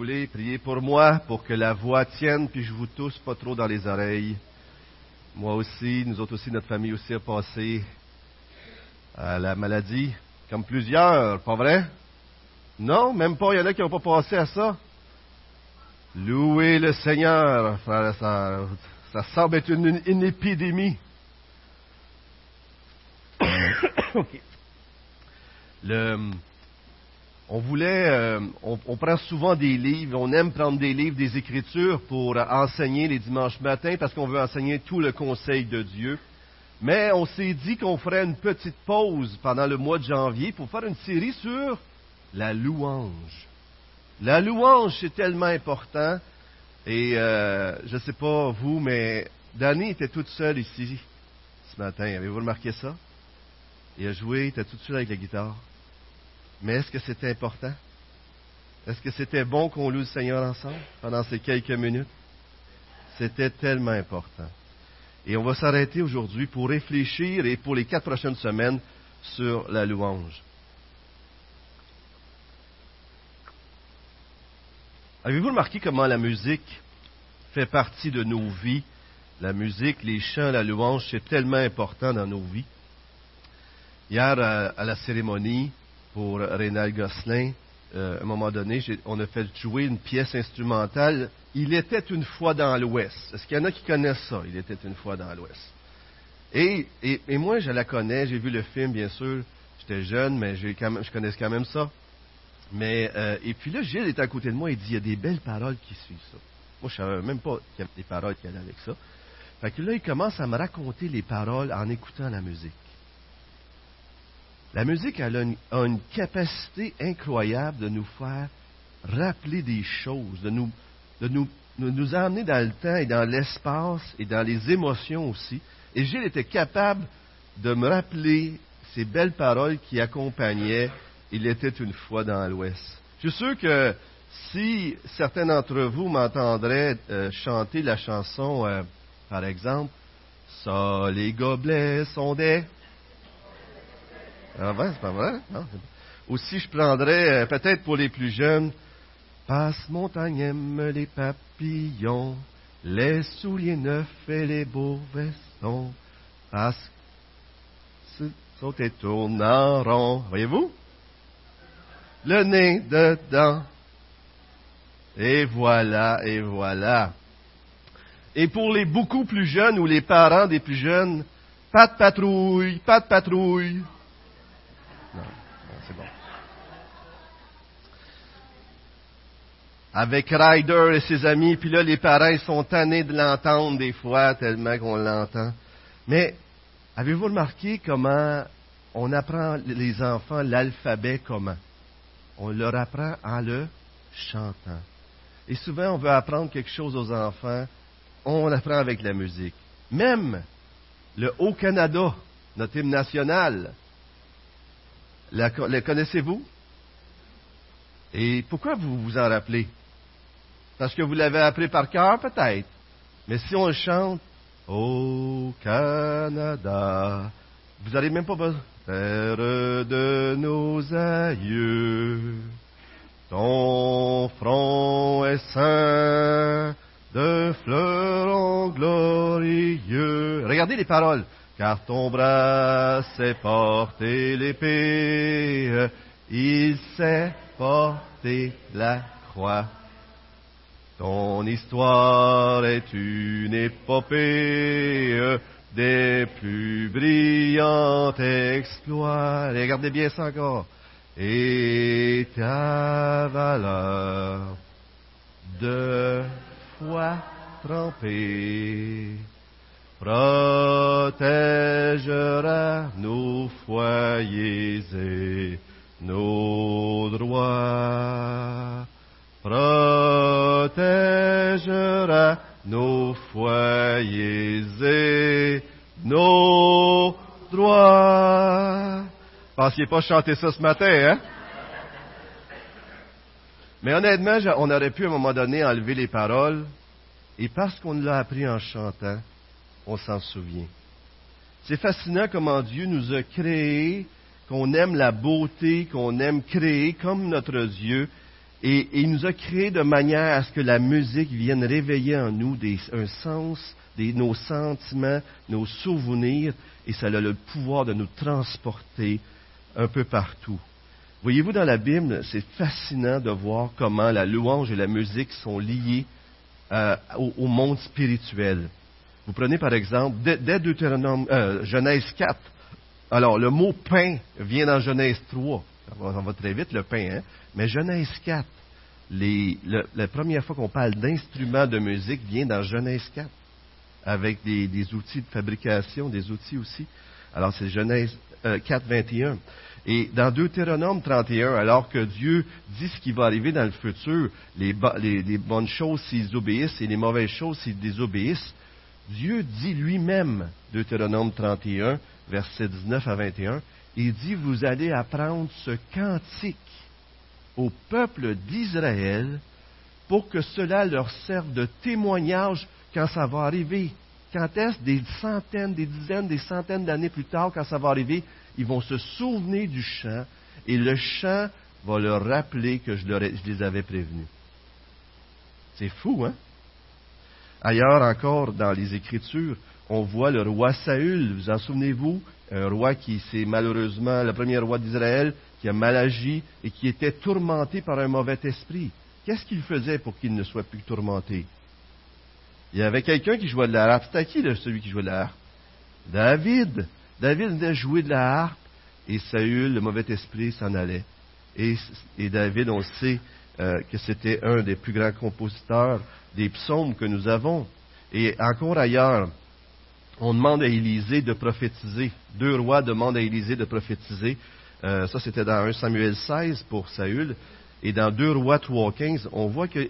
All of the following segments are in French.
Voulez, prier pour moi, pour que la voix tienne, puis je vous tousse pas trop dans les oreilles. Moi aussi, nous autres aussi, notre famille aussi a passé à la maladie, comme plusieurs, pas vrai? Non, même pas, il y en a qui n'ont pas passé à ça. Louez le Seigneur. Ça semble être une, épidémie. OK. Le, on voulait, euh, on, prend souvent des livres, on aime prendre des livres, des écritures pour enseigner les dimanches matins parce qu'on veut enseigner tout le conseil de Dieu. Mais on s'est dit qu'on ferait une petite pause pendant le mois de janvier pour faire une série sur la louange. La louange, c'est tellement important. Et euh, je ne sais pas vous, mais Danny était toute seule ici ce matin. Avez-vous remarqué ça? Il a joué, il était toute seule avec la guitare. Mais est-ce que c'était important? Est-ce que c'était bon qu'on loue le Seigneur ensemble pendant ces quelques minutes? C'était tellement important. Et on va s'arrêter aujourd'hui pour réfléchir et pour les quatre prochaines semaines sur la louange. Avez-vous remarqué comment la musique fait partie de nos vies? La musique, les chants, la louange, c'est tellement important dans nos vies. Hier, à, la cérémonie pour Rénal Gosselin, euh, à un moment donné, on a fait jouer une pièce instrumentale. Il était une fois dans l'Ouest. Est-ce qu'il y en a qui connaissent ça? Il était une fois dans l'Ouest. Et, moi, je la connais. J'ai vu le film, bien sûr. J'étais jeune, mais je connais quand même ça. Mais, euh, et puis là, Gilles est à côté de moi, il dit, il y a des belles paroles qui suivent ça. Moi, je savais même pas qu'il y avait des paroles qui allaient avec ça. Fait que là, il commence à me raconter les paroles en écoutant la musique. La musique, a une, capacité incroyable de nous faire rappeler des choses, de nous, de nous, de nous amener dans le temps et dans l'espace et dans les émotions aussi. Et Gilles était capable de me rappeler ces belles paroles qui accompagnaient il était une fois dans l'Ouest. Je suis sûr que si certains d'entre vous m'entendraient euh, chanter la chanson, euh, par exemple, Ça, les gobelets sont des. Ah ben, c'est pas vrai. Non? Aussi, je prendrais, euh, peut-être pour les plus jeunes, Passe montagne, aime les papillons, les souliers neufs et les beaux vestons. Passe, saute et tourne en rond. Voyez-vous? le nez dedans. Et voilà, et voilà. Et pour les beaucoup plus jeunes ou les parents des plus jeunes, pas de patrouille, pas de patrouille. Non, c'est bon. Avec Ryder et ses amis, puis là, les parents, sont tannés de l'entendre des fois, tellement qu'on l'entend. Mais, avez-vous remarqué comment on apprend les enfants l'alphabet comment? on leur apprend en le chantant. Et souvent, on veut apprendre quelque chose aux enfants, on apprend avec la musique. Même le Haut-Canada, notre hymne national, le connaissez-vous? Et pourquoi vous vous en rappelez? Parce que vous l'avez appris par cœur, peut-être. Mais si on chante, Au Canada, vous n'avez même pas besoin. De nos aïeux, ton front est saint de fleurons glorieux. Regardez les paroles. Car ton bras s'est porté l'épée, il s'est porté la croix. Ton histoire est une épopée des plus brillants exploits. regardez bien ça encore. Et ta valeur de foi trempée protégera nos foyers et nos droits. Protégera nos foyers et nos droits. Pensiez pas chanter ça ce matin, hein? Mais honnêtement, on aurait pu à un moment donné enlever les paroles, et parce qu'on l'a appris en chantant, on s'en souvient. C'est fascinant comment Dieu nous a créés, qu'on aime la beauté, qu'on aime créer comme notre Dieu, Et, il nous a créé de manière à ce que la musique vienne réveiller en nous un sens, nos sentiments, nos souvenirs, et ça a le pouvoir de nous transporter un peu partout. Voyez-vous, dans la Bible, c'est fascinant de voir comment la louange et la musique sont liées euh, au, monde spirituel. Vous prenez par exemple, dès, Deutéronome, euh, Genèse 4, alors le mot pain vient dans Genèse 3. Ça va, très vite, le pain, hein? Mais Genèse 4, la première fois qu'on parle d'instruments de musique vient dans Genèse 4, avec des, outils de fabrication, des outils aussi. Alors c'est Genèse 4, euh, 21. Et dans Deutéronome 31, alors que Dieu dit ce qui va arriver dans le futur, les, bonnes choses s'ils obéissent et les mauvaises choses s'ils désobéissent, Dieu dit lui-même, Deutéronome 31, versets 19 à 21, il dit, vous allez apprendre ce cantique au peuple d'Israël pour que cela leur serve de témoignage quand ça va arriver. Quand est-ce? Des centaines, des dizaines, des centaines d'années plus tard, quand ça va arriver, ils vont se souvenir du chant et le chant va leur rappeler que je, les avais prévenus. C'est fou, hein? Ailleurs encore, dans les Écritures, on voit le roi Saül, vous en souvenez-vous, un roi qui c'est malheureusement le premier roi d'Israël, qui a mal agi et qui était tourmenté par un mauvais esprit. Qu'est-ce qu'il faisait pour qu'il ne soit plus tourmenté? Il y avait quelqu'un qui jouait de la harpe. C'était qui celui qui jouait de la harpe? David. David venait jouer de la harpe et Saül, le mauvais esprit, s'en allait. Et, David, on sait euh, que c'était un des plus grands compositeurs des psaumes que nous avons. Et encore ailleurs, on demande à Élisée de prophétiser. Deux rois demandent à Élisée de prophétiser. Euh, ça, c'était dans 1 Samuel 16 pour Saül. Et dans 2 rois 3, 15, on voit que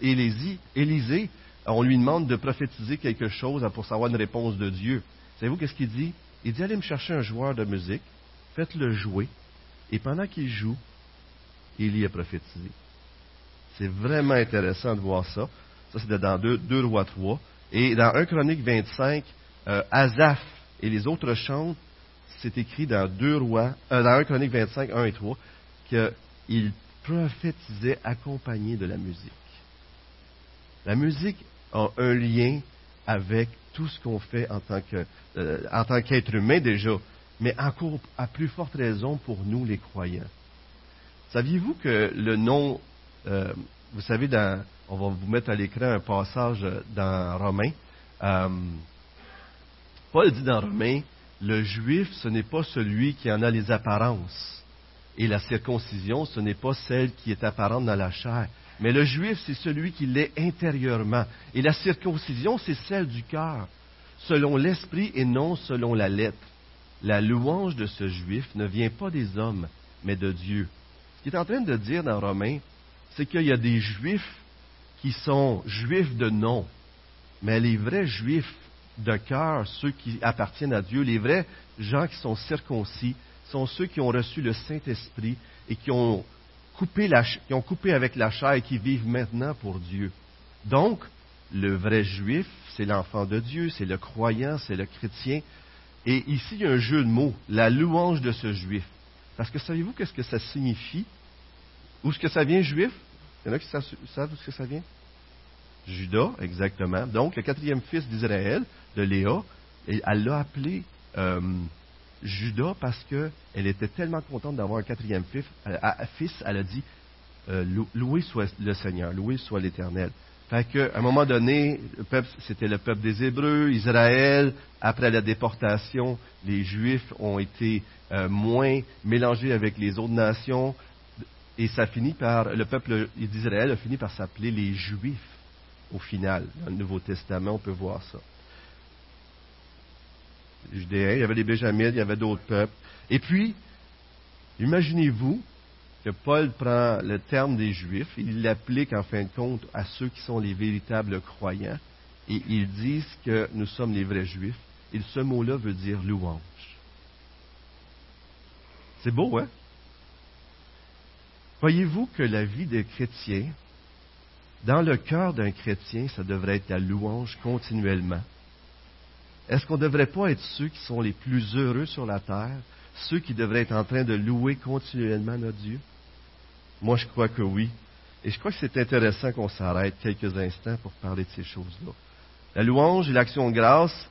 Élisée, on lui demande de prophétiser quelque chose pour savoir une réponse de Dieu. Savez-vous qu'est-ce qu'il dit? Il dit, allez me chercher un joueur de musique, faites-le jouer, et pendant qu'il joue, Élie a prophétisé. C'est vraiment intéressant de voir ça. Ça, c'était dans 2, rois 3. Et dans 1 Chronique 25, euh, Azaph et les autres chantent c'est écrit dans 2 rois, euh, dans 1 Chronique 25, 1 et 3, qu'il prophétisait accompagné de la musique. La musique a un lien avec tout ce qu'on fait en tant, euh, en tant qu'être humain déjà, mais encore à plus forte raison pour nous les croyants. Saviez-vous que le nom, euh, vous savez, on va vous mettre à l'écran un passage dans Romain. Paul dit dans Romain, le juif, ce n'est pas celui qui en a les apparences. Et la circoncision, ce n'est pas celle qui est apparente dans la chair. Mais le juif, c'est celui qui l'est intérieurement. Et la circoncision, c'est celle du cœur, selon l'esprit et non selon la lettre. La louange de ce juif ne vient pas des hommes, mais de Dieu. Ce qu'il est en train de dire dans Romains, c'est qu'il y a des juifs qui sont juifs de nom, mais les vrais juifs de cœur, ceux qui appartiennent à Dieu, les vrais gens qui sont circoncis, sont ceux qui ont reçu le Saint-Esprit et qui ont, coupé avec la chair et qui vivent maintenant pour Dieu. Donc, le vrai juif, c'est l'enfant de Dieu, c'est le croyant, c'est le chrétien. Et ici, il y a un jeu de mots, la louange de ce juif. Parce que savez-vous qu'est-ce que ça signifie? Où est-ce que ça vient, juif? Il y en a qui savent où est-ce que ça vient? Judas, exactement. Donc, le quatrième fils d'Israël, de Léa, elle l'a appelé euh, Judas parce qu'elle était tellement contente d'avoir un quatrième fils. fils elle a dit euh, Loué soit le Seigneur, loué soit l'Éternel. Fait qu'à un moment donné, c'était le peuple des Hébreux, Israël. Après la déportation, les Juifs ont été euh, moins mélangés avec les autres nations. Et ça finit par, le peuple d'Israël a fini par s'appeler les Juifs au final. Dans le Nouveau Testament, on peut voir ça. Judéens, il y avait les Béjamites, il y avait d'autres peuples. Et puis, imaginez-vous que Paul prend le terme des Juifs, il l'applique en fin de compte à ceux qui sont les véritables croyants, et ils disent que nous sommes les vrais Juifs. Et ce mot-là veut dire louange. C'est beau, hein? Voyez-vous que la vie des chrétiens, dans le cœur d'un chrétien, ça devrait être la louange continuellement? Est-ce qu'on ne devrait pas être ceux qui sont les plus heureux sur la terre, ceux qui devraient être en train de louer continuellement notre Dieu? Moi, je crois que oui. Et je crois que c'est intéressant qu'on s'arrête quelques instants pour parler de ces choses-là. La louange et l'action de grâce,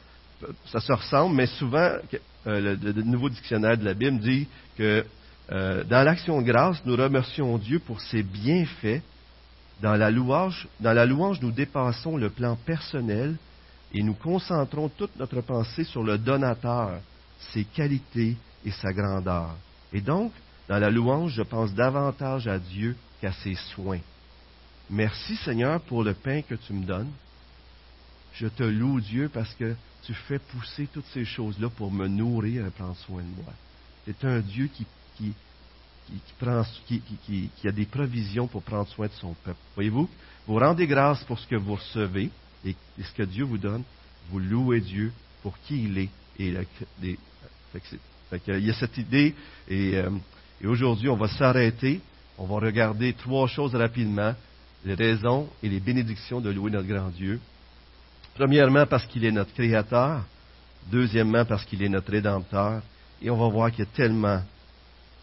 ça se ressemble, mais souvent, euh, le, nouveau dictionnaire de la Bible dit que euh, dans l'action de grâce, nous remercions Dieu pour ses bienfaits. Dans la, louange, dans la louange, nous dépassons le plan personnel et nous concentrons toute notre pensée sur le donateur, ses qualités et sa grandeur. Et donc, dans la louange, je pense davantage à Dieu qu'à ses soins. Merci Seigneur pour le pain que tu me donnes. Je te loue Dieu parce que tu fais pousser toutes ces choses-là pour me nourrir et prendre soin de moi. C'est un Dieu qui, qui, a des provisions pour prendre soin de son peuple. Voyez-vous, vous rendez grâce pour ce que vous recevez et, ce que Dieu vous donne. Vous louez Dieu pour qui il est. Il y a cette idée, euh, et aujourd'hui, on va s'arrêter on va regarder trois choses rapidement, les raisons et les bénédictions de louer notre grand Dieu. Premièrement, parce qu'il est notre Créateur. Deuxièmement, parce qu'il est notre Rédempteur. Et on va voir qu'il y a tellement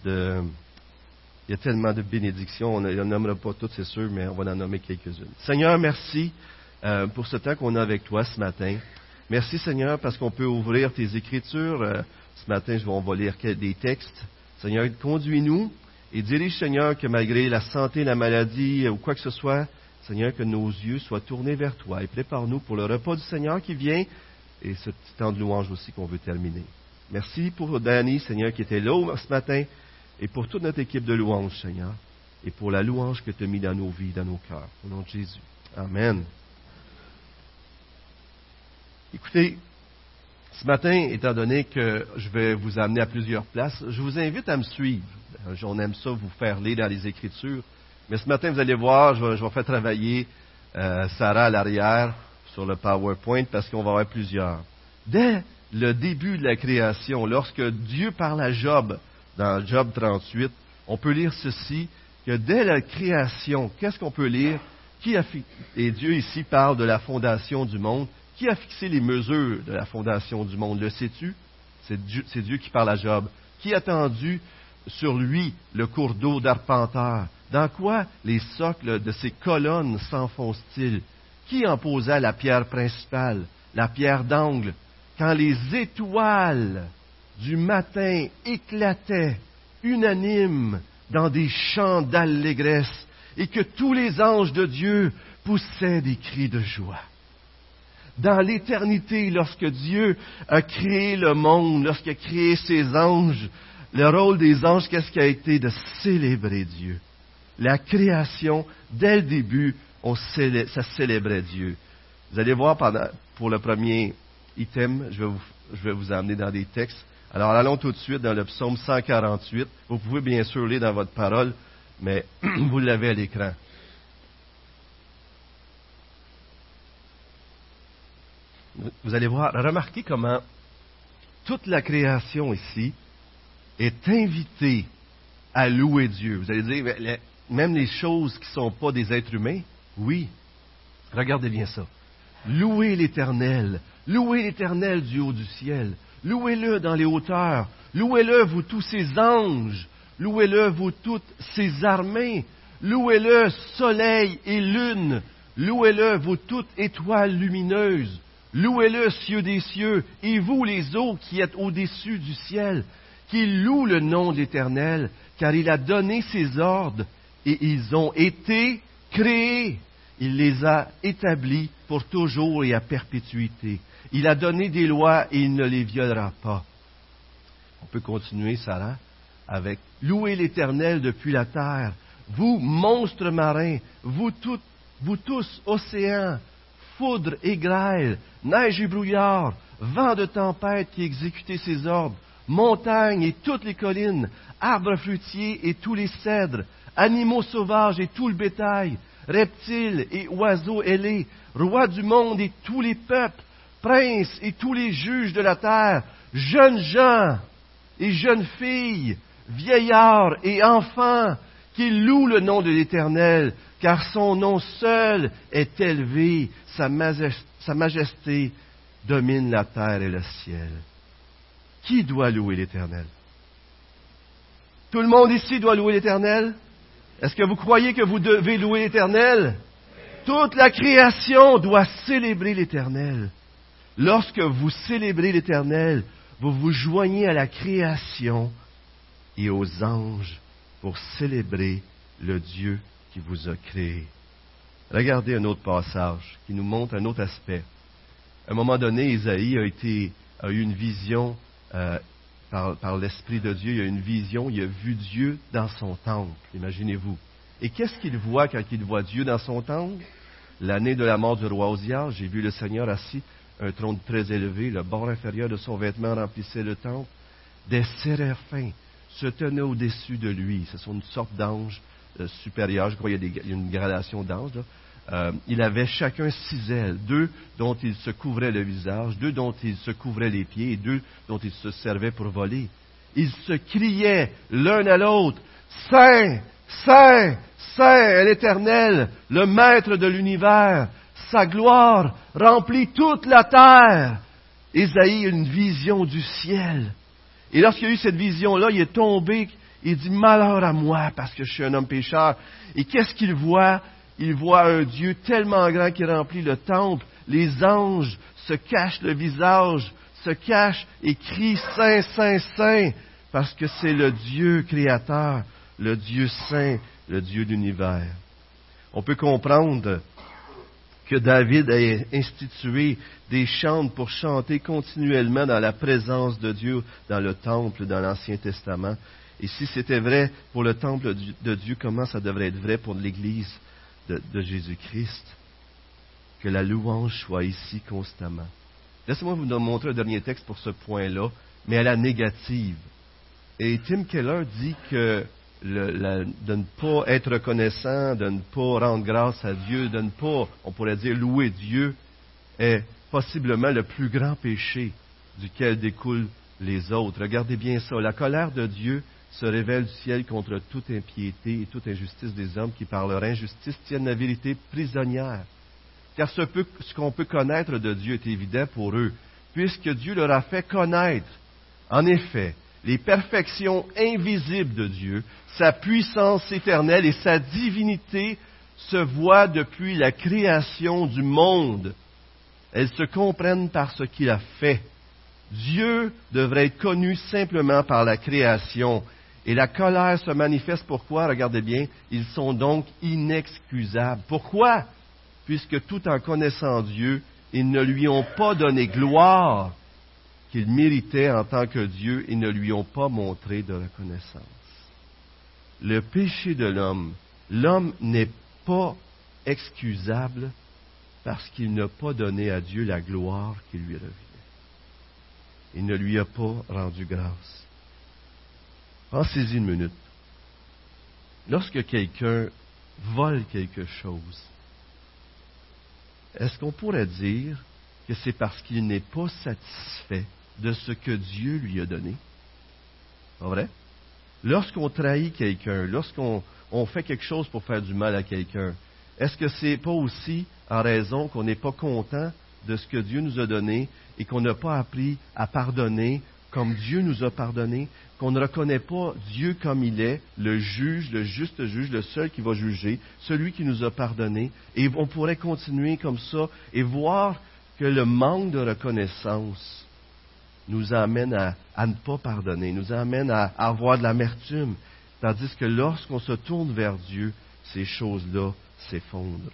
il y a tellement de bénédictions. On ne nommera pas toutes, c'est sûr, mais on va en nommer quelques-unes. Seigneur, merci euh, pour ce temps qu'on a avec toi ce matin. Merci, Seigneur, parce qu'on peut ouvrir tes Écritures. Euh, ce matin, on va lire des textes. Seigneur, conduis-nous et dirige, Seigneur, que malgré la santé, la maladie ou quoi que ce soit, Seigneur, que nos yeux soient tournés vers toi et prépare-nous pour le repas du Seigneur qui vient et ce temps de louange aussi qu'on veut terminer. Merci pour Danny, Seigneur, qui était là ce matin et pour toute notre équipe de louange, Seigneur, et pour la louange que tu as mis dans nos vies, dans nos cœurs. Au nom de Jésus. Amen. Écoutez, ce matin, étant donné que je vais vous amener à plusieurs places, je vous invite à me suivre. Euh, on aime ça vous faire lire dans les Écritures. Mais ce matin, vous allez voir, je vais, faire travailler euh, Sarah à l'arrière sur le PowerPoint parce qu'on va avoir plusieurs. Dès le début de la création, lorsque Dieu parle à Job, dans Job 38, on peut lire ceci, que dès la création, qu'est-ce qu'on peut lire? Qui a et Dieu ici parle de la fondation du monde. Qui a fixé les mesures de la fondation du monde? Le sais-tu? C'est Dieu, qui parle à Job. Qui a tendu sur lui le cours d'eau d'arpenteur Dans quoi les socles de ces colonnes s'enfoncent-ils? Qui en posa la pierre principale, la pierre d'angle? Quand les étoiles du matin éclataient unanimes dans des chants d'allégresse et que tous les anges de Dieu poussaient des cris de joie dans l'éternité, lorsque Dieu a créé le monde, lorsqu'il a créé ses anges, le rôle des anges, qu'est-ce qui a été de célébrer Dieu? La création, dès le début, ça célébrait Dieu. Vous allez voir pour le premier item, je vais, vous, je vais vous amener dans des textes. Alors allons tout de suite dans le psaume 148. Vous pouvez bien sûr lire dans votre parole, mais vous l'avez à l'écran. vous allez voir, remarquez comment toute la création ici est invitée à louer Dieu. Vous allez dire, même les choses qui ne sont pas des êtres humains, oui. Regardez bien ça. Louez l'Éternel. Louez l'Éternel du haut du ciel. Louez-le dans les hauteurs. Louez-le, vous tous ses anges. Louez-le, vous toutes ses armées. Louez-le, soleil et lune. Louez-le, vous toutes étoiles lumineuses. Louez-le, cieux des cieux, et vous les eaux qui êtes au-dessus du ciel, qu'il loue le nom de l'Éternel, car il a donné ses ordres, et ils ont été créés. Il les a établis pour toujours et à perpétuité. Il a donné des lois et il ne les violera pas. On peut continuer, Sarah, avec Louez l'Éternel depuis la terre, vous monstres marins, vous, vous tous océans, foudre et grêle, neige et brouillard, vent de tempête qui exécutait ses ordres, montagnes et toutes les collines, arbres fruitiers et tous les cèdres, animaux sauvages et tout le bétail, reptiles et oiseaux ailés, rois du monde et tous les peuples, princes et tous les juges de la terre, jeunes gens et jeunes filles, vieillards et enfants, qui louent le nom de l'Éternel, car son nom seul est élevé, sa majesté, domine la terre et le ciel. Qui doit louer l'Éternel? Tout le monde ici doit louer l'Éternel? Est-ce que vous croyez que vous devez louer l'Éternel? Toute la création doit célébrer l'Éternel. Lorsque vous célébrez l'Éternel, vous vous joignez à la création et aux anges pour célébrer le Dieu qui vous a créé. Regardez un autre passage qui nous montre un autre aspect. À un moment donné, Isaïe a, été, a eu une vision euh, par, l'Esprit de Dieu. Il a eu une vision, il a vu Dieu dans son temple. Imaginez-vous. Et qu'est-ce qu'il voit quand il voit Dieu dans son temple? L'année de la mort du roi Osias, j'ai vu le Seigneur assis, un trône très élevé, le bord inférieur de son vêtement remplissait le temple. Des séraphins se tenaient au-dessus de lui. Ce sont une sorte d'anges euh, supérieurs. Je crois qu'il y a, une gradation d'anges. Euh, il avait chacun six ailes, deux dont il se couvrait le visage, deux dont il se couvrait les pieds et deux dont il se servait pour voler. Ils se criaient l'un à l'autre, Saint, Saint, Saint l'Éternel, le Maître de l'univers. Sa gloire remplit toute la terre. Ésaïe a une vision du ciel. Et lorsqu'il a eu cette vision-là, il est tombé, il dit Malheur à moi parce que je suis un homme pécheur. Et qu'est-ce qu'il voit? Il voit un Dieu tellement grand qui remplit le temple. Les anges se cachent le visage, se cachent et crient Saint, Saint, Saint, parce que c'est le Dieu créateur, le Dieu saint, le Dieu d'univers. On peut comprendre que David a institué des chants pour chanter continuellement dans la présence de Dieu dans le temple dans l'Ancien Testament. Et si c'était vrai pour le temple de Dieu, comment ça devrait être vrai pour l'Église de, Jésus-Christ? Que la louange soit ici constamment. Laissez-moi vous montrer un dernier texte pour ce point-là, mais à la négative. Et Tim Keller dit que de ne pas être reconnaissant, de ne pas rendre grâce à Dieu, de ne pas, on pourrait dire, louer Dieu, est possiblement le plus grand péché duquel découlent les autres. Regardez bien ça. La colère de Dieu se révèle du ciel contre toute impiété et toute injustice des hommes qui, par leur injustice, tiennent la vérité prisonnière. Car ce, ce qu'on peut connaître de Dieu est évident pour eux, puisque Dieu leur a fait connaître. En effet, les perfections invisibles de Dieu, sa puissance éternelle et sa divinité se voient depuis la création du monde. Elles se comprennent par ce qu'il a fait. Dieu devrait être connu simplement par la création. Et la colère se manifeste pourquoi? Regardez bien, ils sont donc inexcusables. Pourquoi? Puisque tout en connaissant Dieu, ils ne lui ont pas donné gloire qu'il méritait en tant que Dieu et ne lui ont pas montré de reconnaissance. Le péché de l'homme, l'homme n'est pas excusable parce qu'il n'a pas donné à Dieu la gloire qui lui revient. Il ne lui a pas rendu grâce. Pensez-y une minute. Lorsque quelqu'un vole quelque chose, est-ce qu'on pourrait dire que c'est parce qu'il n'est pas satisfait de ce que Dieu lui a donné. Pas vrai? Lorsqu'on trahit quelqu'un, lorsqu'on fait quelque chose pour faire du mal à quelqu'un, est-ce que c'est pas aussi en raison qu'on n'est pas content de ce que Dieu nous a donné et qu'on n'a pas appris à pardonner comme Dieu nous a pardonné, qu'on ne reconnaît pas Dieu comme il est, le juge, le juste juge, le seul qui va juger, celui qui nous a pardonné, et on pourrait continuer comme ça et voir que le manque de reconnaissance nous amène à, ne pas pardonner, nous amène à, avoir de l'amertume. Tandis que lorsqu'on se tourne vers Dieu, ces choses-là s'effondrent.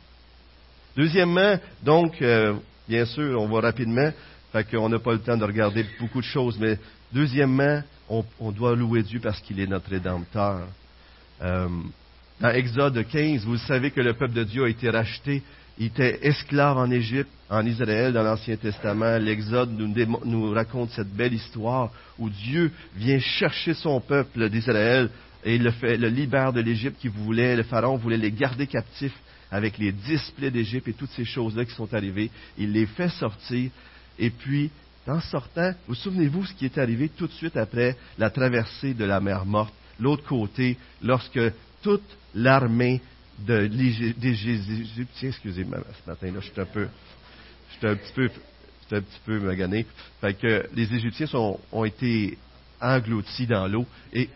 Deuxièmement, donc, euh, bien sûr, on va rapidement, fait qu'on n'a pas le temps de regarder beaucoup de choses, mais deuxièmement, on, doit louer Dieu parce qu'il est notre Rédempteur. Euh, dans Exode 15, vous savez que le peuple de Dieu a été racheté il était esclave en Égypte, en Israël, dans l'Ancien Testament. L'Exode nous, raconte cette belle histoire où Dieu vient chercher son peuple d'Israël et le, fait, libère de l'Égypte qui voulait, le Pharaon voulait les garder captifs avec les dix plaies d'Égypte et toutes ces choses-là qui sont arrivées. Il les fait sortir et puis, en sortant, vous souvenez-vous ce qui est arrivé tout de suite après la traversée de la mer morte, l'autre côté, lorsque toute l'armée des Égyptiens, excusez-moi, ce matin-là, je suis un peu, j'étais un petit peu, un petit peu magané. Fait que les Égyptiens ont été engloutis dans l'eau et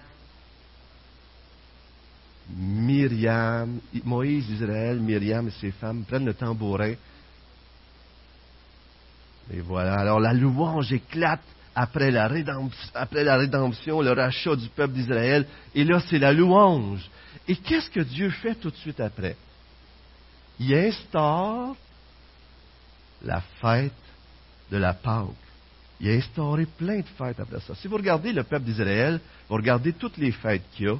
Myriam, Moïse, Israël, Myriam et ses femmes prennent le tambourin. Et voilà, alors la louange éclate après la, après la rédemption, le rachat du peuple d'Israël. Et là, c'est la louange. Et qu'est-ce que Dieu fait tout de suite après? Il instaure la fête de la Pâque. Il a instauré plein de fêtes après ça. Si vous regardez le peuple d'Israël, vous regardez toutes les fêtes qu'il y a,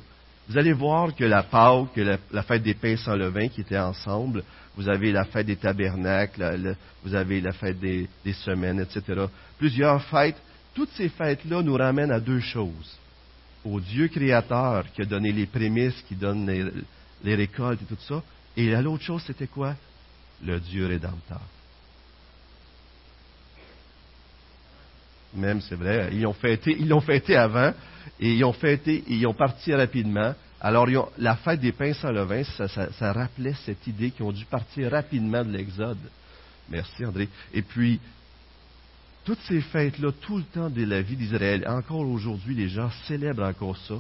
vous allez voir que la Pâque, la, fête des pains sans levain qui étaient ensemble, vous avez la fête des tabernacles, vous avez la fête des, semaines, etc. Plusieurs fêtes. Toutes ces fêtes-là nous ramènent à deux choses. Au Dieu créateur qui a donné les prémices, qui donne les, récoltes et tout ça. Et l'autre chose, c'était quoi? Le Dieu rédempteur. Même, c'est vrai, ils l'ont fêté, ils l'ont fêté avant, et ils ont fêté, et ils ont parti rapidement. Alors, la fête des pains sans levain, ça, ça, rappelait cette idée qu'ils ont dû partir rapidement de l'Exode. Merci, André. Et puis, toutes ces fêtes-là, tout le temps de la vie d'Israël, encore aujourd'hui, les gens célèbrent encore ça.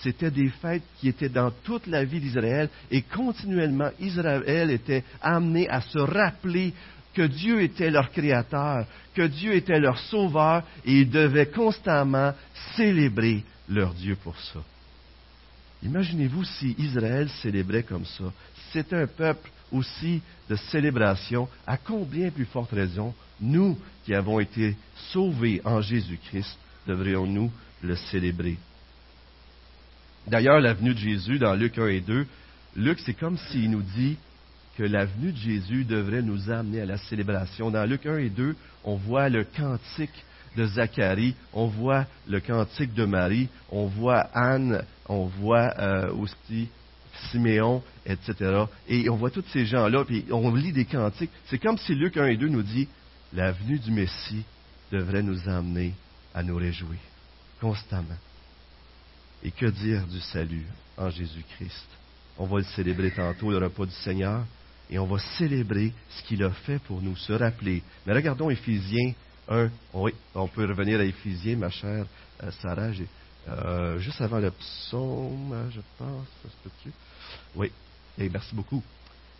C'était des fêtes qui étaient dans toute la vie d'Israël et continuellement, Israël était amené à se rappeler que Dieu était leur créateur, que Dieu était leur sauveur, et ils devaient constamment célébrer leur Dieu pour ça. Imaginez-vous si Israël célébrait comme ça. C'est un peuple aussi de célébration. À combien plus forte raison, nous qui avons été sauvés en Jésus-Christ, devrions-nous le célébrer? D'ailleurs, la venue de Jésus dans Luc 1 et 2, Luc, c'est comme s'il nous dit, que la venue de Jésus devrait nous amener à la célébration. Dans Luc 1 et 2, on voit le cantique de Zacharie, on voit le cantique de Marie, on voit Anne, on voit euh, aussi Siméon, etc. Et on voit tous ces gens-là, puis on lit des cantiques. C'est comme si Luc 1 et 2 nous dit, la venue du Messie devrait nous amener à nous réjouir constamment. Et que dire du salut en Jésus-Christ? On va le célébrer tantôt, le repas du Seigneur et on va célébrer ce qu'il a fait pour nous, se rappeler. Mais regardons Éphésiens 1. Oui, on peut revenir à Éphésiens, ma chère euh, Sarah. Euh, juste avant le psaume, je pense. Oui, et merci beaucoup.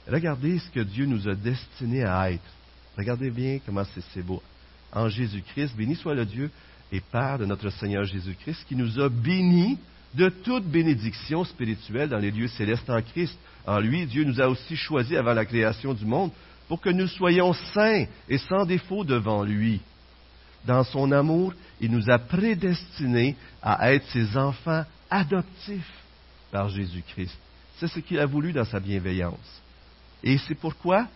Regardez ce que Dieu nous a destiné à être. Regardez bien comment c'est beau. En Jésus-Christ, béni soit le Dieu et Père de notre Seigneur Jésus-Christ, qui nous a bénis de toute bénédiction spirituelle dans les lieux célestes en Christ. En lui, Dieu nous a aussi choisis avant la création du monde pour que nous soyons saints et sans défaut devant lui. Dans son amour, il nous a prédestinés à être ses enfants adoptifs par Jésus-Christ. C'est ce qu'il a voulu dans sa bienveillance. Et c'est pourquoi?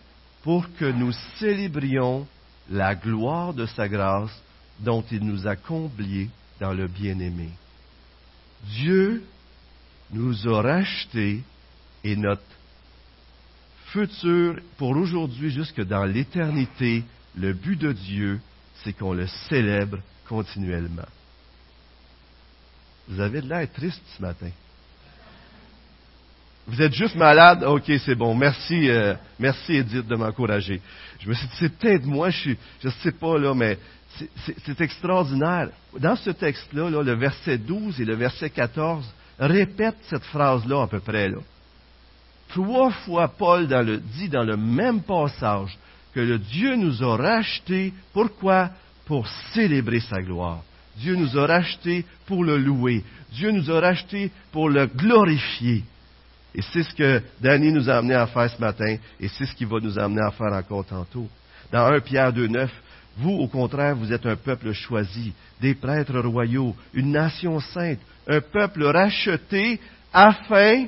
Pour que nous célébrions la gloire de sa grâce dont il nous a comblés dans le bien-aimé. Dieu nous a rachetés et notre futur pour aujourd'hui jusque dans l'éternité, le but de Dieu, c'est qu'on le célèbre continuellement. Vous avez de l'air triste ce matin. Vous êtes juste malade? Ok, c'est bon. Merci, euh, merci Edith de m'encourager. Je me suis dit, c'est peut-être moi, je suis, je sais pas là, mais c'est extraordinaire. Dans ce texte-là, le verset 12 et le verset 14 répètent cette phrase-là à peu près. Trois fois, Paul dit dans le même passage que le Dieu nous a rachetés. Pourquoi? Pour célébrer sa gloire. Dieu nous a rachetés pour le louer. Dieu nous a rachetés pour le glorifier. Et c'est ce que Danny nous a amené à faire ce matin, et c'est ce qu'il va nous amener à faire encore tantôt. Dans 1 Pierre 2.9, vous, au contraire, vous êtes un peuple choisi, des prêtres royaux, une nation sainte, un peuple racheté afin,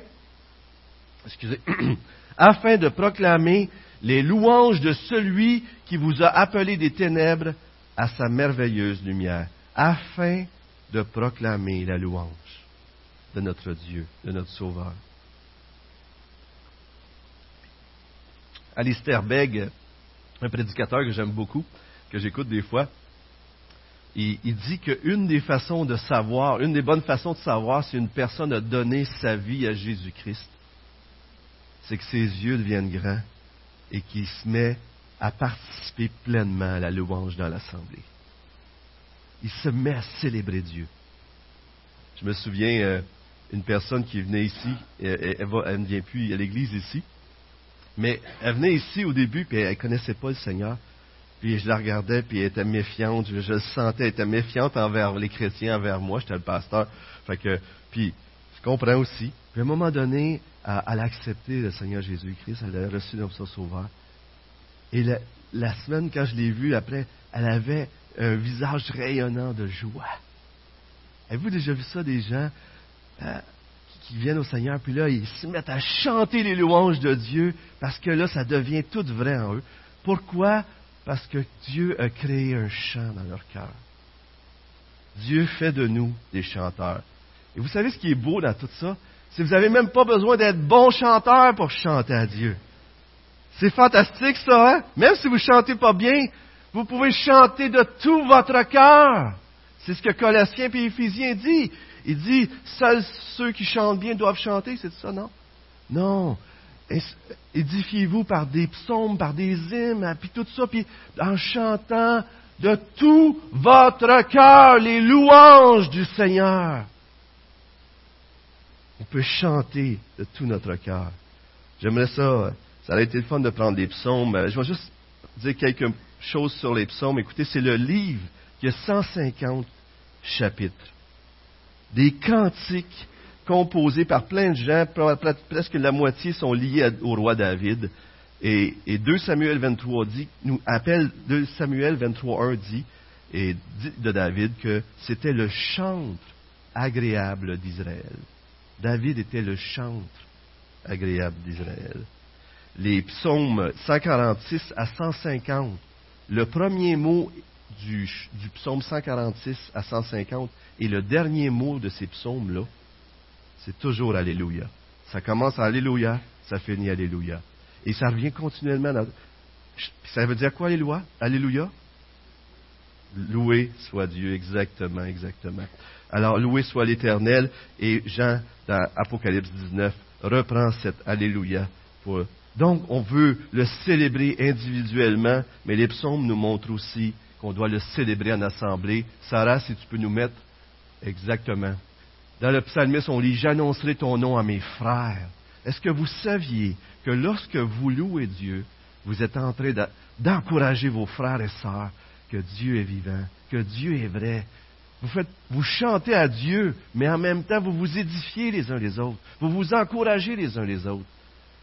excusez, afin de proclamer les louanges de celui qui vous a appelé des ténèbres à sa merveilleuse lumière, afin de proclamer la louange de notre Dieu, de notre Sauveur. Alistair Begg, un prédicateur que j'aime beaucoup, que j'écoute des fois, il, il dit qu'une des façons de savoir, une des bonnes façons de savoir si une personne a donné sa vie à Jésus-Christ, c'est que ses yeux deviennent grands et qu'il se met à participer pleinement à la louange dans l'assemblée. Il se met à célébrer Dieu. Je me souviens, euh, une personne qui venait ici. Elle, ne vient plus à l'église ici. Mais elle venait ici au début, puis elle ne connaissait pas le Seigneur. Puis je la regardais, puis elle était méfiante. Je, le sentais, elle était méfiante envers les chrétiens, envers moi. J'étais le pasteur. Fait que, puis je comprends aussi. Puis à un moment donné, elle, a accepté le Seigneur Jésus-Christ. Elle a reçu comme ça sauveur. Et la, semaine, quand je l'ai vue après, elle avait un visage rayonnant de joie. Avez-vous déjà vu ça, des gens euh, qui viennent au Seigneur, puis là, ils se mettent à chanter les louanges de Dieu, parce que là, ça devient tout vrai en eux. Pourquoi? Parce que Dieu a créé un chant dans leur cœur. Dieu fait de nous des chanteurs. Et vous savez ce qui est beau dans tout ça? C'est que vous n'avez même pas besoin d'être bon chanteur pour chanter à Dieu. C'est fantastique ça, hein? Même si vous ne chantez pas bien, vous pouvez chanter de tout votre cœur. C'est ce que Colossiens et Éphésiens dit. Il dit, seuls ceux qui chantent bien doivent chanter, c'est ça, non? Non édifiez-vous par des psaumes, par des hymnes, puis tout ça, puis en chantant de tout votre cœur les louanges du Seigneur. On peut chanter de tout notre cœur. J'aimerais ça. Ça aurait été le fun de prendre des psaumes. Je vais juste dire quelque chose sur les psaumes. Écoutez, c'est le livre qui a 150 chapitres. Des cantiques composé par plein de gens, presque la moitié sont liés au roi David. Et, 2 Samuel 23 dit, nous appelle 2 Samuel 23 dit, et dit de David que c'était le chantre agréable d'Israël. David était le chantre agréable d'Israël. Les psaumes 146 à 150, le premier mot du, psaume 146 à 150 et le dernier mot de ces psaumes-là, c'est toujours Alléluia. Ça commence à Alléluia, ça finit Alléluia. Et ça revient continuellement. Ça veut dire quoi, Alléluia? Alléluia? Loué soit Dieu, exactement, exactement. Alors, loué soit l'Éternel. Et Jean, dans Apocalypse 19, reprend cet Alléluia. Donc, on veut le célébrer individuellement, mais les psaumes nous montrent aussi qu'on doit le célébrer en assemblée. Sarah, si tu peux nous mettre exactement dans le psalmiste, on lit J'annoncerai ton nom à mes frères. Est-ce que vous saviez que lorsque vous louez Dieu, vous êtes en train d'encourager vos frères et sœurs que Dieu est vivant, que Dieu est vrai. Vous, faites, vous chantez à Dieu, mais en même temps, vous vous édifiez les uns les autres. Vous vous encouragez les uns les autres.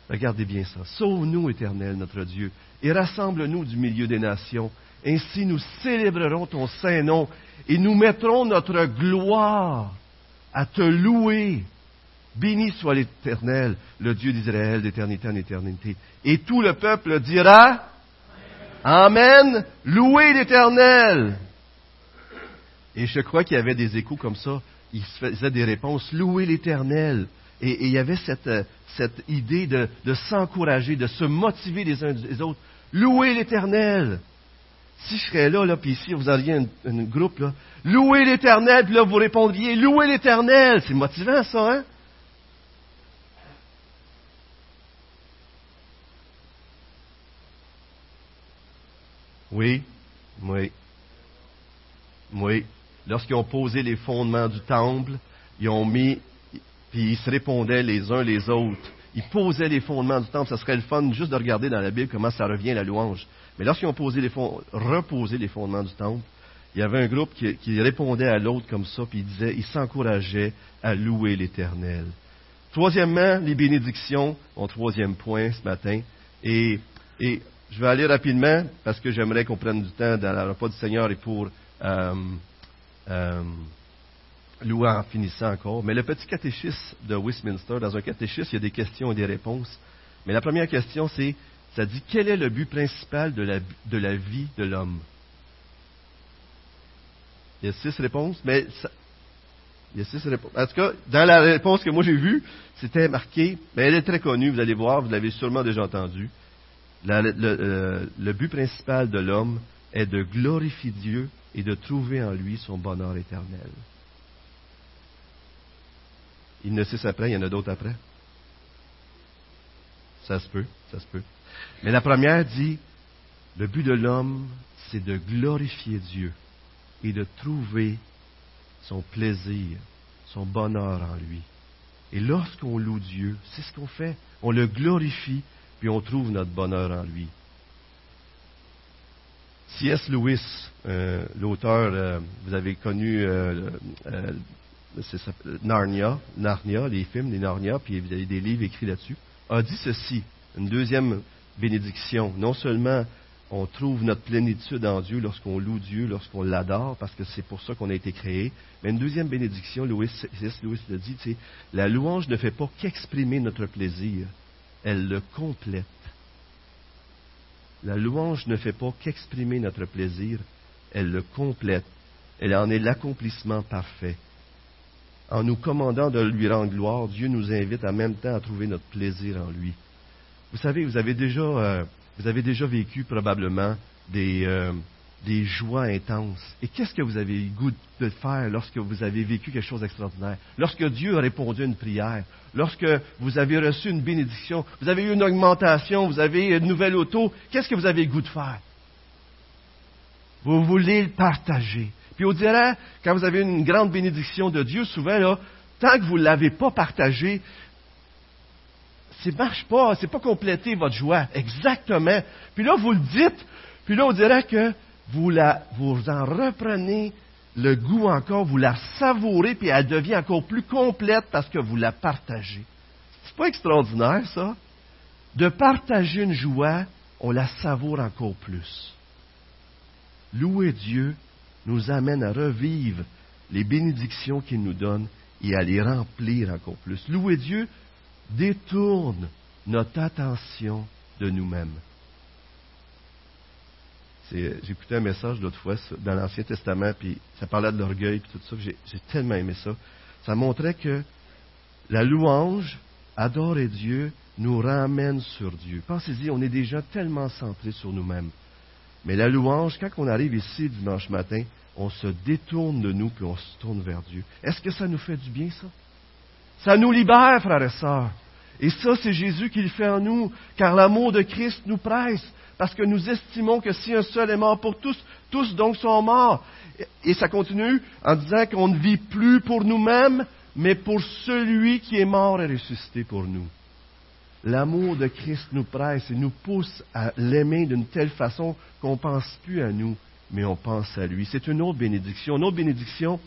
Regardez bien ça. Sauve-nous, éternel, notre Dieu, et rassemble-nous du milieu des nations. Ainsi, nous célébrerons ton saint nom et nous mettrons notre gloire à te louer. Béni soit l'Éternel, le Dieu d'Israël d'éternité en éternité. Et tout le peuple dira Amen, louez l'Éternel. Et je crois qu'il y avait des échos comme ça. Ils faisaient des réponses, louez l'Éternel. Et, il y avait cette, cette idée de, s'encourager, de se motiver les uns les autres. Louez l'Éternel. Si je serais là, là, puis ici, vous auriez un, groupe, là, louez l'Éternel, puis là, vous répondriez, louez l'Éternel. C'est motivant, ça, hein? Oui, oui, oui. Lorsqu'ils ont posé les fondements du temple, ils ont mis, puis ils se répondaient les uns les autres. Ils posaient les fondements du temple. Ça serait le fun juste de regarder dans la Bible comment ça revient la louange. Mais lorsqu'ils ont posé les reposé les fondements du temple, il y avait un groupe qui, répondait à l'autre comme ça, puis il disait, il s'encourageait à louer l'Éternel. Troisièmement, les bénédictions, mon troisième point ce matin. Et, je vais aller rapidement parce que j'aimerais qu'on prenne du temps dans la repas du Seigneur et pour euh, euh, louer en finissant encore. Mais le petit catéchisme de Westminster, dans un catéchisme, il y a des questions et des réponses. Mais la première question, c'est ça dit quel est le but principal de la, de la vie de l'homme? Il y a six réponses, mais il y a six réponses. En tout cas, dans la réponse que moi j'ai vue, c'était marqué, mais elle est très connue, vous allez voir, vous l'avez sûrement déjà entendu. Euh, le, but principal de l'homme est de glorifier Dieu et de trouver en lui son bonheur éternel. Il ne sait après, il y en a d'autres après. Ça se peut, ça se peut. Mais la première dit, le but de l'homme, c'est de glorifier Dieu et de trouver son plaisir, son bonheur en lui. Et lorsqu'on loue Dieu, c'est ce qu'on fait. On le glorifie, puis on trouve notre bonheur en lui. C.S. Lewis, euh, l'auteur, euh, vous avez connu euh, Narnia, Narnia, les films des Narnia, puis vous avez des livres écrits là-dessus, a dit ceci, une deuxième bénédiction. Non seulement on trouve notre plénitude en Dieu lorsqu'on loue Dieu, lorsqu'on l'adore, parce que c'est pour ça qu'on a été créé. Mais une deuxième bénédiction, C.S. Lewis le dit, la louange ne fait pas qu'exprimer notre plaisir, elle le complète. La louange ne fait pas qu'exprimer notre plaisir, elle le complète. Elle en est l'accomplissement parfait. En nous commandant de lui rendre gloire, Dieu nous invite en même temps à trouver notre plaisir en lui. Vous savez, vous avez déjà, euh, vous avez déjà vécu probablement des, euh, des joies intenses. Et qu'est-ce que vous avez eu goût de faire lorsque vous avez vécu quelque chose d'extraordinaire? Lorsque Dieu a répondu à une prière, lorsque vous avez reçu une bénédiction, vous avez eu une augmentation, vous avez une nouvelle auto, qu'est-ce que vous avez eu goût de faire? Vous voulez le partager. Puis on dirait, quand vous avez une grande bénédiction de Dieu, souvent, là, tant que vous ne l'avez pas partagé, ça ne marche pas, c'est pas complété votre joie. Exactement. Puis là, vous le dites, puis là, on dirait que vous, la, vous en reprenez le goût encore, vous la savourez, puis elle devient encore plus complète parce que vous la partagez. C'est pas extraordinaire, ça? De partager une joie, on la savoure encore plus. Louer Dieu nous amène à revivre les bénédictions qu'il nous donne et à les remplir encore plus. Louer Dieu détourne notre attention de nous-mêmes. J'écoutais un message l'autre fois dans l'Ancien Testament, puis ça parlait de l'orgueil, puis tout ça, j'ai tellement aimé ça. Ça montrait que la louange, adorer Dieu, nous ramène sur Dieu. Pensez-y, on est déjà tellement centrés sur nous-mêmes. Mais la louange, quand on arrive ici dimanche matin, on se détourne de nous, puis on se tourne vers Dieu. Est-ce que ça nous fait du bien, ça? Ça nous libère, frères et sœurs. Et ça, c'est Jésus qui le fait en nous, car l'amour de Christ nous presse parce que nous estimons que si un seul est mort pour tous, tous donc sont morts. Et ça continue en disant qu'on ne vit plus pour nous-mêmes, mais pour celui qui est mort et ressuscité pour nous. L'amour de Christ nous presse et nous pousse à l'aimer d'une telle façon qu'on ne pense plus à nous, mais on pense à lui. C'est une autre bénédiction. Une autre bénédiction,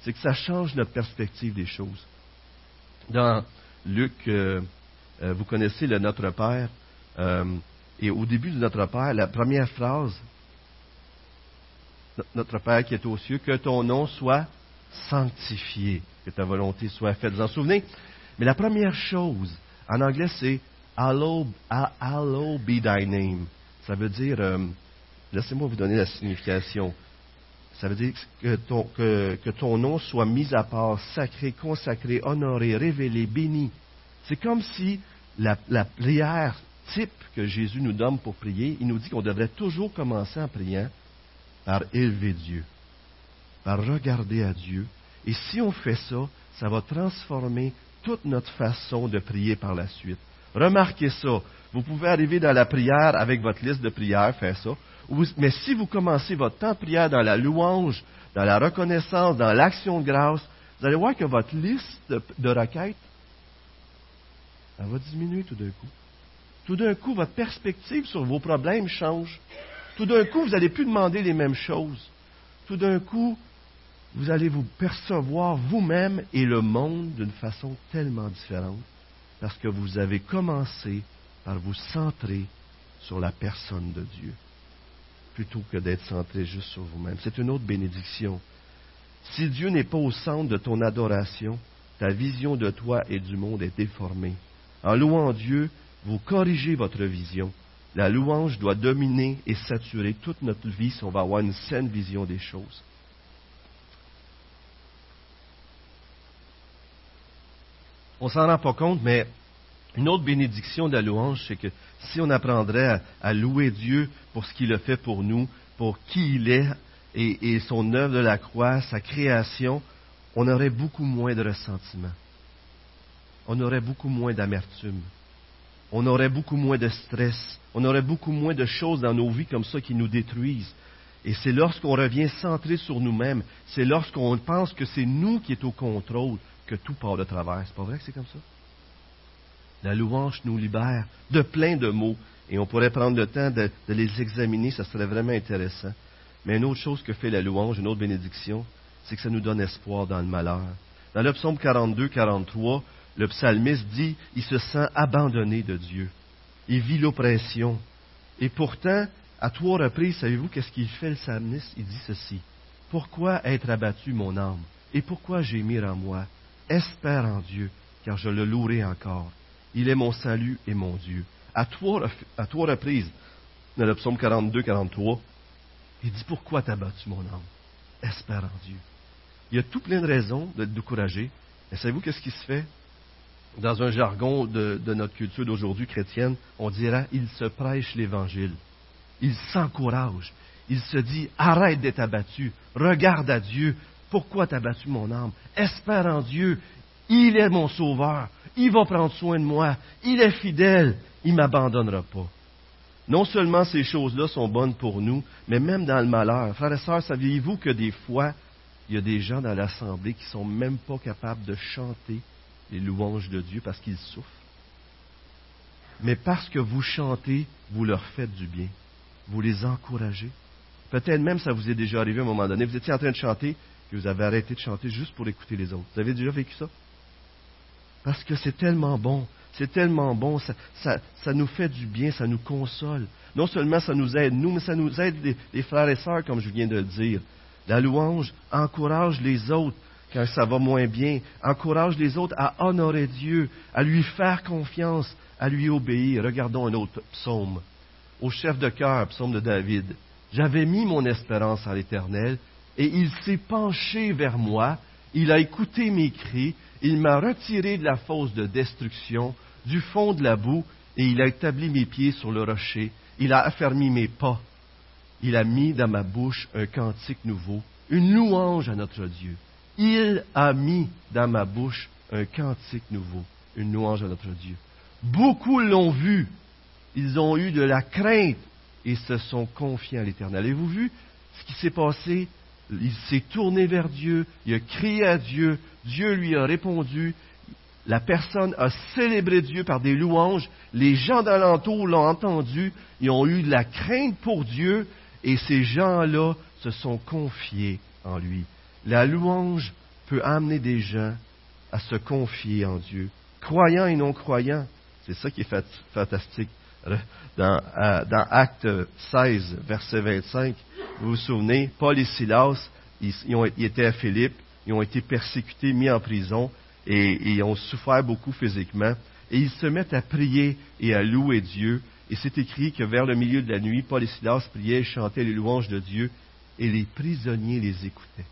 c'est que ça change notre perspective des choses. Dans Luc, euh, euh, vous connaissez le Notre Père. Euh, et au début de notre Père, la première phrase, notre Père qui est aux cieux, que ton nom soit sanctifié, que ta volonté soit faite. Vous en souvenez? Mais la première chose, en anglais, c'est Hallow, be thy name. Ça veut dire, laissez-moi vous donner la signification. Ça veut dire que ton, que, ton nom soit mis à part, sacré, consacré, honoré, révélé, béni. C'est comme si la, la prière type que Jésus nous donne pour prier, il nous dit qu'on devrait toujours commencer en priant par élever Dieu, par regarder à Dieu. Et si on fait ça, ça va transformer toute notre façon de prier par la suite. Remarquez ça. Vous pouvez arriver dans la prière avec votre liste de prières, faire ça. Mais si vous commencez votre temps de prière dans la louange, dans la reconnaissance, dans l'action de grâce, vous allez voir que votre liste de, requêtes, elle va diminuer tout d'un coup. Tout d'un coup, votre perspective sur vos problèmes change. Tout d'un coup, vous n'allez plus demander les mêmes choses. Tout d'un coup, vous allez vous percevoir vous-même et le monde d'une façon tellement différente parce que vous avez commencé par vous centrer sur la personne de Dieu plutôt que d'être centré juste sur vous-même. C'est une autre bénédiction. Si Dieu n'est pas au centre de ton adoration, ta vision de toi et du monde est déformée. En louant Dieu, vous corrigez votre vision. La louange doit dominer et saturer toute notre vie si on va avoir une saine vision des choses. On s'en rend pas compte, mais une autre bénédiction de la louange, c'est que si on apprendrait à, louer Dieu pour ce qu'il a fait pour nous, pour qui il est et, son œuvre de la croix, sa création, on aurait beaucoup moins de ressentiment. On aurait beaucoup moins d'amertume on aurait beaucoup moins de stress, on aurait beaucoup moins de choses dans nos vies comme ça qui nous détruisent. Et c'est lorsqu'on revient centré sur nous-mêmes, c'est lorsqu'on pense que c'est nous qui est au contrôle, que tout part de travers. C'est pas vrai que c'est comme ça? La louange nous libère de plein de mots. Et on pourrait prendre le temps de, de les examiner, ça serait vraiment intéressant. Mais une autre chose que fait la louange, une autre bénédiction, c'est que ça nous donne espoir dans le malheur. Dans le psaume 42, 43, le psalmiste dit, il se sent abandonné de Dieu. Il vit l'oppression. Et pourtant, à trois reprises, savez-vous qu'est-ce qu'il fait le psalmiste? Il dit ceci. Pourquoi être abattu, mon âme? Et pourquoi gémir en moi? Espère en Dieu, car je le louerai encore. Il est mon salut et mon Dieu. À trois, à reprises, dans le psaume 42, 43, il dit Pourquoi t'as battu mon âme? Espère en Dieu. Il y a tout plein de raisons d'être découragé. Mais savez-vous qu'est-ce qui se fait? Dans un jargon de, de notre culture d'aujourd'hui chrétienne, on dira Il se prêche l'Évangile. Il s'encourage. Il se dit Arrête d'être abattu. Regarde à Dieu. Pourquoi t'as battu mon âme? Espère en Dieu. Il est mon sauveur. Il va prendre soin de moi. Il est fidèle. Il ne m'abandonnera pas. Non seulement ces choses-là sont bonnes pour nous, mais même dans le malheur. Frères et sœurs, saviez-vous que des fois, il y a des gens dans l'Assemblée qui ne sont même pas capables de chanter les louanges de Dieu parce qu'ils souffrent? Mais parce que vous chantez, vous leur faites du bien. Vous les encouragez. Peut-être même ça vous est déjà arrivé à un moment donné. Vous étiez en train de chanter, et vous avez arrêté de chanter juste pour écouter les autres. Vous avez déjà vécu ça? Parce que c'est tellement bon. C'est tellement bon, ça, nous fait du bien, ça nous console. Non seulement ça nous aide, nous, mais ça nous aide les, frères et sœurs, comme je viens de le dire. La louange encourage les autres quand ça va moins bien, encourage les autres à honorer Dieu, à lui faire confiance, à lui obéir. Regardons un autre psaume. Au chef de cœur, psaume de David. J'avais mis mon espérance en l'Éternel, et il s'est penché vers moi, il a écouté mes cris, il m'a retiré de la fosse de destruction, du fond de la boue, et il a établi mes pieds sur le rocher. Il a affermi mes pas. Il a mis dans ma bouche un cantique nouveau, une louange à notre Dieu. Il a mis dans ma bouche un cantique nouveau, une louange à notre Dieu. Beaucoup l'ont vu. Ils ont eu de la crainte et se sont confiés à l'Éternel. Avez-vous vu ce qui s'est passé? Il s'est tourné vers Dieu, il a crié à Dieu, Dieu lui a répondu, la personne a célébré Dieu par des louanges, les gens d'alentour l'ont entendu, ils ont eu de la crainte pour Dieu, et ces gens-là se sont confiés en lui. La louange peut amener des gens à se confier en Dieu, croyants et non croyants. C'est ça qui est fantastique. Dans, dans Acte 16, verset 25, vous vous souvenez, Paul et Silas, ils, étaient à Philippe, ils ont été persécutés, mis en prison, et, ils ont souffert beaucoup physiquement. Et ils se mettent à prier et à louer Dieu. Et c'est écrit que vers le milieu de la nuit, Paul et Silas priaient et chantaient les louanges de Dieu, et les prisonniers les écoutaient.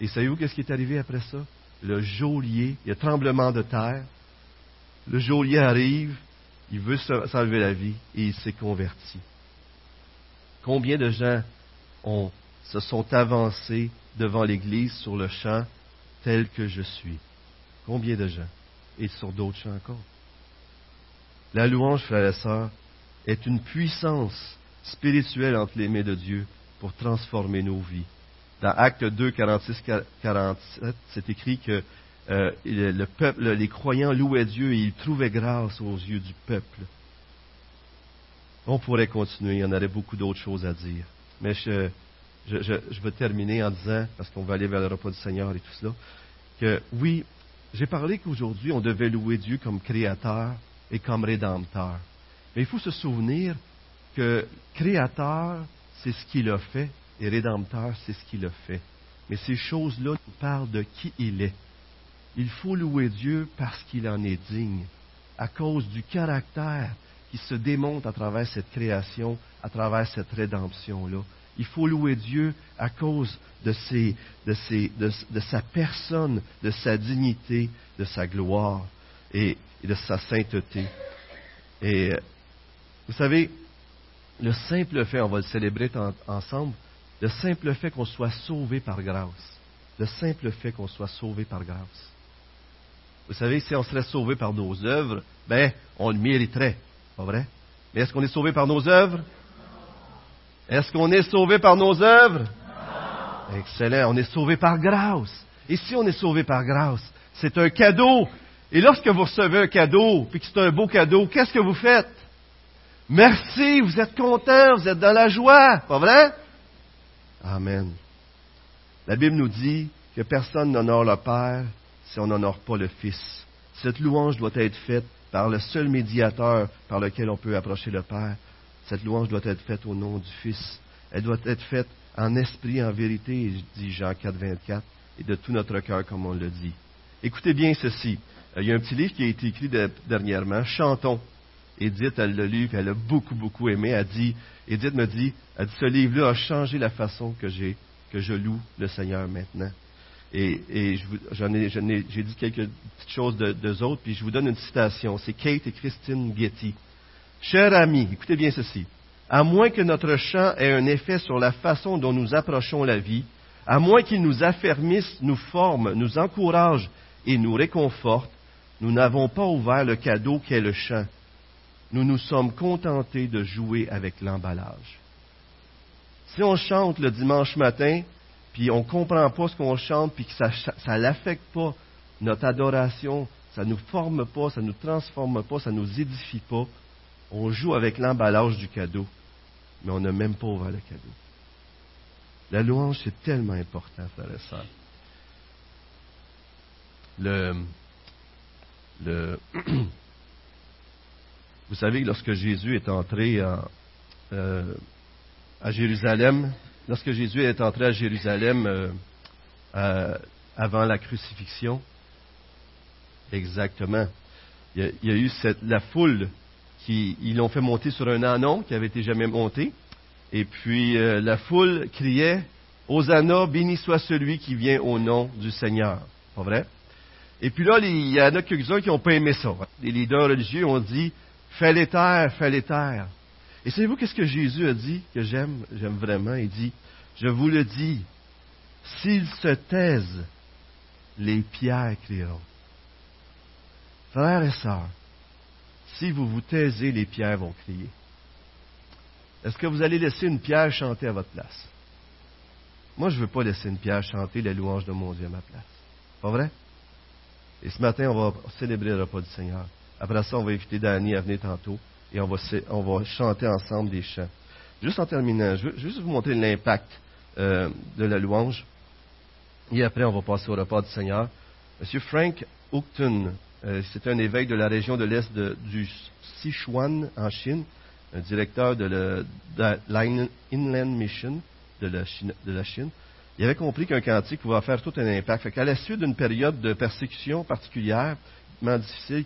Et savez-vous qu'est-ce qui est arrivé après ça? Le geôlier, il y a tremblement de terre. Le geôlier arrive, il veut s'enlever la vie, et il s'est converti. Combien de gens se sont avancés devant l'Église sur le champ tel que je suis? Combien de gens? Et sur d'autres champs encore. La louange, frères et sœurs, est une puissance spirituelle entre les mains de Dieu pour transformer nos vies. Dans Acte 2, 46, 47, c'est écrit que euh, le peuple, les croyants louaient Dieu et ils trouvaient grâce aux yeux du peuple. On pourrait continuer, il y en aurait beaucoup d'autres choses à dire. Mais je, je, vais terminer en disant, parce qu'on va aller vers le repas du Seigneur et tout cela, que oui, j'ai parlé qu'aujourd'hui, on devait louer Dieu comme créateur et comme rédempteur. Mais il faut se souvenir que créateur, c'est ce qu'il a fait, et rédempteur, c'est ce qu'il a fait. Mais ces choses-là nous parlent de qui il est. Il faut louer Dieu parce qu'il en est digne, à cause du caractère qui se démontre à travers cette création, à travers cette rédemption-là. Il faut louer Dieu à cause de, sa personne, de sa dignité, de sa gloire et, de sa sainteté. Et vous savez, le simple fait, on va le célébrer ensemble, le simple fait qu'on soit sauvé par grâce, le simple fait qu'on soit sauvé par grâce. Vous savez, si on serait sauvé par nos œuvres, ben, on le mériterait, pas vrai? Mais est-ce qu'on est sauvé par nos œuvres? Est-ce qu'on est sauvé par nos œuvres? Excellent. On est sauvé par grâce. Et si on est sauvé par grâce, C'est un cadeau. Et lorsque vous recevez un cadeau, puis que c'est un beau cadeau, qu'est-ce que vous faites? Merci, vous êtes content, vous êtes dans la joie, pas vrai? Amen. La Bible nous dit que personne n'honore le Père si on n'honore pas le Fils. Cette louange doit être faite par le seul médiateur par lequel on peut approcher le Père. Cette louange doit être faite au nom du Fils. Elle doit être faite en esprit, en vérité, dit Jean 4, 24, et de tout notre cœur, comme on le dit. Écoutez bien ceci. Euh, il y a un petit livre qui a été écrit dernièrement, Chantons. Edith, elle l'a lu, elle a beaucoup, beaucoup aimé. Elle dit, Edith me dit, elle dit, ce livre-là a changé la façon que j'ai, que je loue le Seigneur maintenant. Et, et j'ai dit quelques petites choses de, d'eux autres, puis je vous donne une citation. C'est Kate et Christine Getty. Chers amis, écoutez bien ceci. À moins que notre chant ait un effet sur la façon dont nous approchons la vie, à moins qu'il nous affermisse, nous forme, nous encourage et nous réconforte, nous n'avons pas ouvert le cadeau qu'est le chant nous nous sommes contentés de jouer avec l'emballage. Si on chante le dimanche matin, puis on ne comprend pas ce qu'on chante, puis que ça n'affecte pas notre adoration, ça ne nous forme pas, ça ne nous transforme pas, ça ne nous édifie pas, on joue avec l'emballage du cadeau, mais on n'a même pas ouvert le cadeau. La louange, c'est tellement important, frère et sœurs. Le, le Vous savez, lorsque Jésus est entré euh, à Jérusalem, lorsque Jésus est entré à Jérusalem euh, avant la crucifixion, exactement, il y a, eu la foule qui ils l'ont fait monter sur un anon qui avait été jamais monté, et puis euh, la foule criait Hosanna, béni soit celui qui vient au nom du Seigneur. Pas vrai? Et puis là, il y en a quelques-uns qui n'ont pas aimé ça. Les leaders religieux ont dit Fais les terres, fais les terres. Et savez-vous qu'est-ce que Jésus a dit, que j'aime, j'aime vraiment? Il dit, je vous le dis, s'ils se taisent, les pierres crieront. Frères et sœurs, si vous vous taisez, les pierres vont crier. Est-ce que vous allez laisser une pierre chanter à votre place? Moi, je ne veux pas laisser une pierre chanter les louanges de mon Dieu à ma place. Pas vrai? Et ce matin, on va célébrer le repas du Seigneur. Après ça, on va inviter Danny à venir tantôt et on va, chanter ensemble des chants. Juste en terminant, je veux juste vous montrer l'impact euh, de la louange. Et après, on va passer au repas du Seigneur. Monsieur Frank Oukton, euh, c'est un évêque de la région de l'Est du Sichuan en Chine, un directeur de l'Inland Mission de la, Chine. Il avait compris qu'un cantique pouvait faire tout un impact. Fait la suite d'une période de persécution particulièrement difficile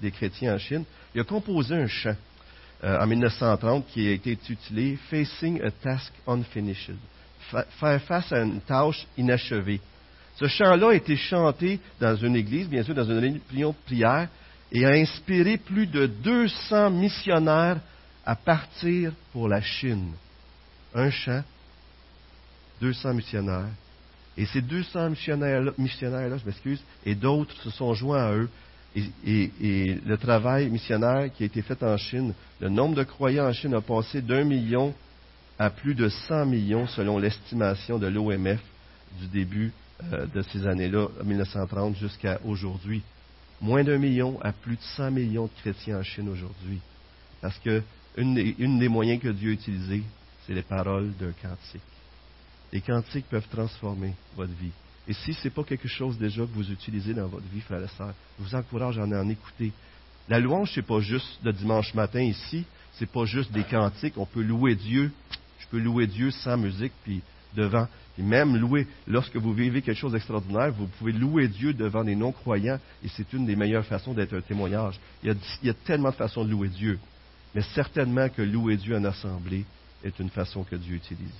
des chrétiens en Chine, il a composé un chant euh, en 1930 qui a été intitulé Facing a Task Unfinished, faire face à une tâche inachevée. Ce chant-là a été chanté dans une église, bien sûr, dans une réunion de prière, et a inspiré plus de 200 missionnaires à partir pour la Chine. Un chant, 200 missionnaires. Et ces 200 missionnaires-là, missionnaires je m'excuse, et d'autres se sont joints à eux et, le travail missionnaire qui a été fait en Chine, le nombre de croyants en Chine a passé d'un million à plus de 100 millions selon l'estimation de l'OMF du début euh, de ces années-là, 1930 jusqu'à aujourd'hui. Moins d'un million à plus de 100 millions de chrétiens en Chine aujourd'hui. Parce que une des, moyens que Dieu a utilisés, c'est les paroles d'un cantique. Les cantiques peuvent transformer votre vie. Et si ce n'est pas quelque chose déjà que vous utilisez dans votre vie, frère et sœurs, je vous encourage à en écouter. La louange, ce n'est pas juste de dimanche matin ici, ce n'est pas juste des cantiques. On peut louer Dieu. Je peux louer Dieu sans musique, puis devant. Et même louer, lorsque vous vivez quelque chose d'extraordinaire, vous pouvez louer Dieu devant des non-croyants, et c'est une des meilleures façons d'être un témoignage. Il y, a, tellement de façons de louer Dieu. Mais certainement que louer Dieu en assemblée est une façon que Dieu utilise.